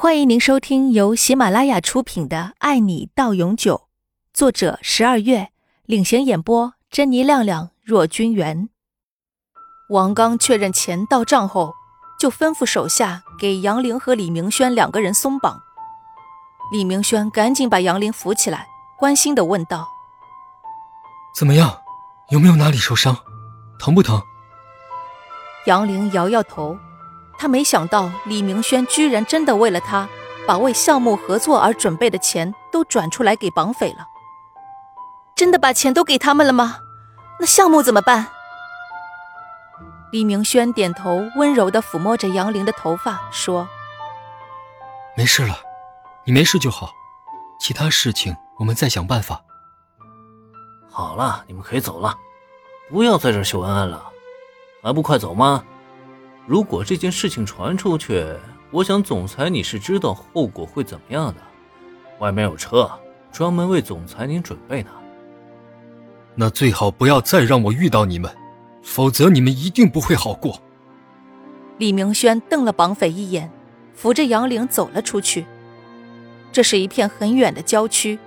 欢迎您收听由喜马拉雅出品的《爱你到永久》，作者十二月领衔演播，珍妮、亮亮、若君元。王刚确认钱到账后，就吩咐手下给杨玲和李明轩两个人松绑。李明轩赶紧把杨玲扶起来，关心的问道：“怎么样？有没有哪里受伤？疼不疼？”杨玲摇摇头。他没想到李明轩居然真的为了他，把为项目合作而准备的钱都转出来给绑匪了。真的把钱都给他们了吗？那项目怎么办？李明轩点头，温柔的抚摸着杨玲的头发，说：“没事了，你没事就好，其他事情我们再想办法。”好了，你们可以走了，不要在这秀恩爱了，还不快走吗？如果这件事情传出去，我想总裁你是知道后果会怎么样的。外面有车，专门为总裁您准备的。那最好不要再让我遇到你们，否则你们一定不会好过。李明轩瞪了绑匪一眼，扶着杨玲走了出去。这是一片很远的郊区，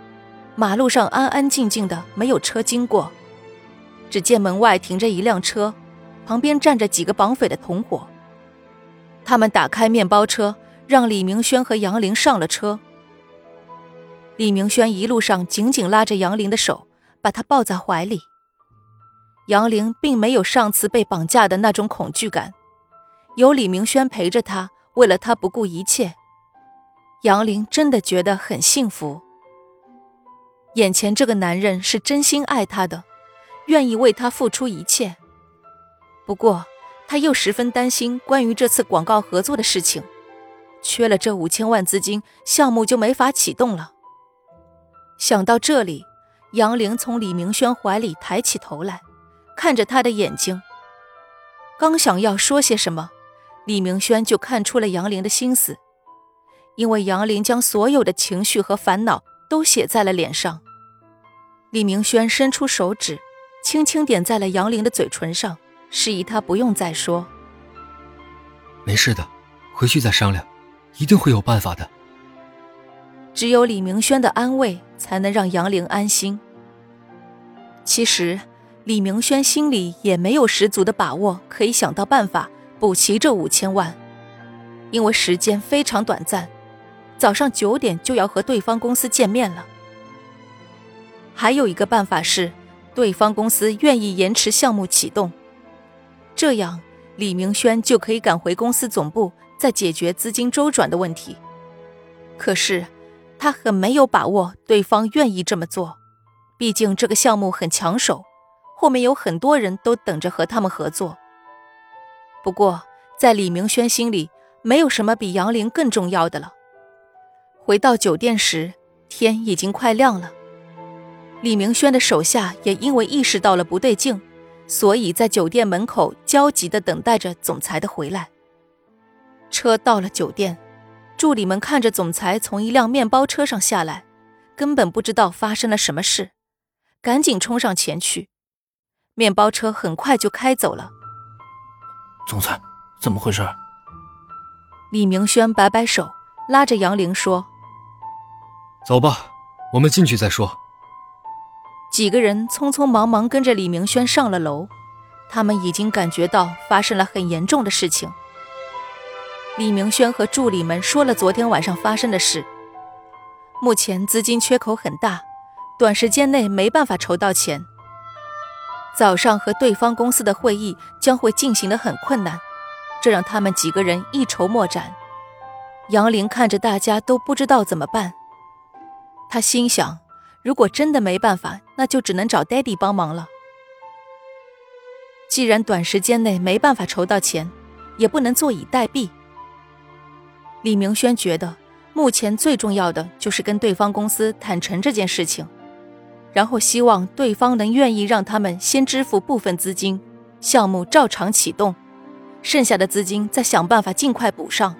马路上安安静静的，没有车经过。只见门外停着一辆车，旁边站着几个绑匪的同伙。他们打开面包车，让李明轩和杨玲上了车。李明轩一路上紧紧拉着杨玲的手，把她抱在怀里。杨玲并没有上次被绑架的那种恐惧感，有李明轩陪着她，为了她不顾一切，杨玲真的觉得很幸福。眼前这个男人是真心爱她的，愿意为她付出一切。不过。他又十分担心关于这次广告合作的事情，缺了这五千万资金，项目就没法启动了。想到这里，杨玲从李明轩怀里抬起头来，看着他的眼睛。刚想要说些什么，李明轩就看出了杨玲的心思，因为杨玲将所有的情绪和烦恼都写在了脸上。李明轩伸出手指，轻轻点在了杨玲的嘴唇上。示意他不用再说。没事的，回去再商量，一定会有办法的。只有李明轩的安慰，才能让杨玲安心。其实，李明轩心里也没有十足的把握，可以想到办法补齐这五千万，因为时间非常短暂，早上九点就要和对方公司见面了。还有一个办法是，对方公司愿意延迟项目启动。这样，李明轩就可以赶回公司总部，再解决资金周转的问题。可是，他很没有把握对方愿意这么做，毕竟这个项目很抢手，后面有很多人都等着和他们合作。不过，在李明轩心里，没有什么比杨玲更重要的了。回到酒店时，天已经快亮了。李明轩的手下也因为意识到了不对劲。所以在酒店门口焦急地等待着总裁的回来。车到了酒店，助理们看着总裁从一辆面包车上下来，根本不知道发生了什么事，赶紧冲上前去。面包车很快就开走了。总裁，怎么回事？李明轩摆摆手，拉着杨玲说：“走吧，我们进去再说。”几个人匆匆忙忙跟着李明轩上了楼，他们已经感觉到发生了很严重的事情。李明轩和助理们说了昨天晚上发生的事。目前资金缺口很大，短时间内没办法筹到钱。早上和对方公司的会议将会进行的很困难，这让他们几个人一筹莫展。杨玲看着大家都不知道怎么办，他心想。如果真的没办法，那就只能找 Daddy 帮忙了。既然短时间内没办法筹到钱，也不能坐以待毙。李明轩觉得，目前最重要的就是跟对方公司坦诚这件事情，然后希望对方能愿意让他们先支付部分资金，项目照常启动，剩下的资金再想办法尽快补上。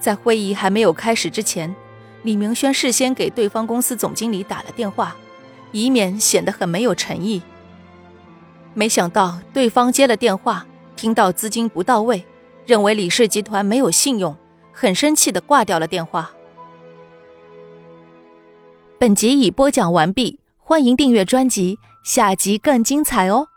在会议还没有开始之前。李明轩事先给对方公司总经理打了电话，以免显得很没有诚意。没想到对方接了电话，听到资金不到位，认为李氏集团没有信用，很生气的挂掉了电话。本集已播讲完毕，欢迎订阅专辑，下集更精彩哦。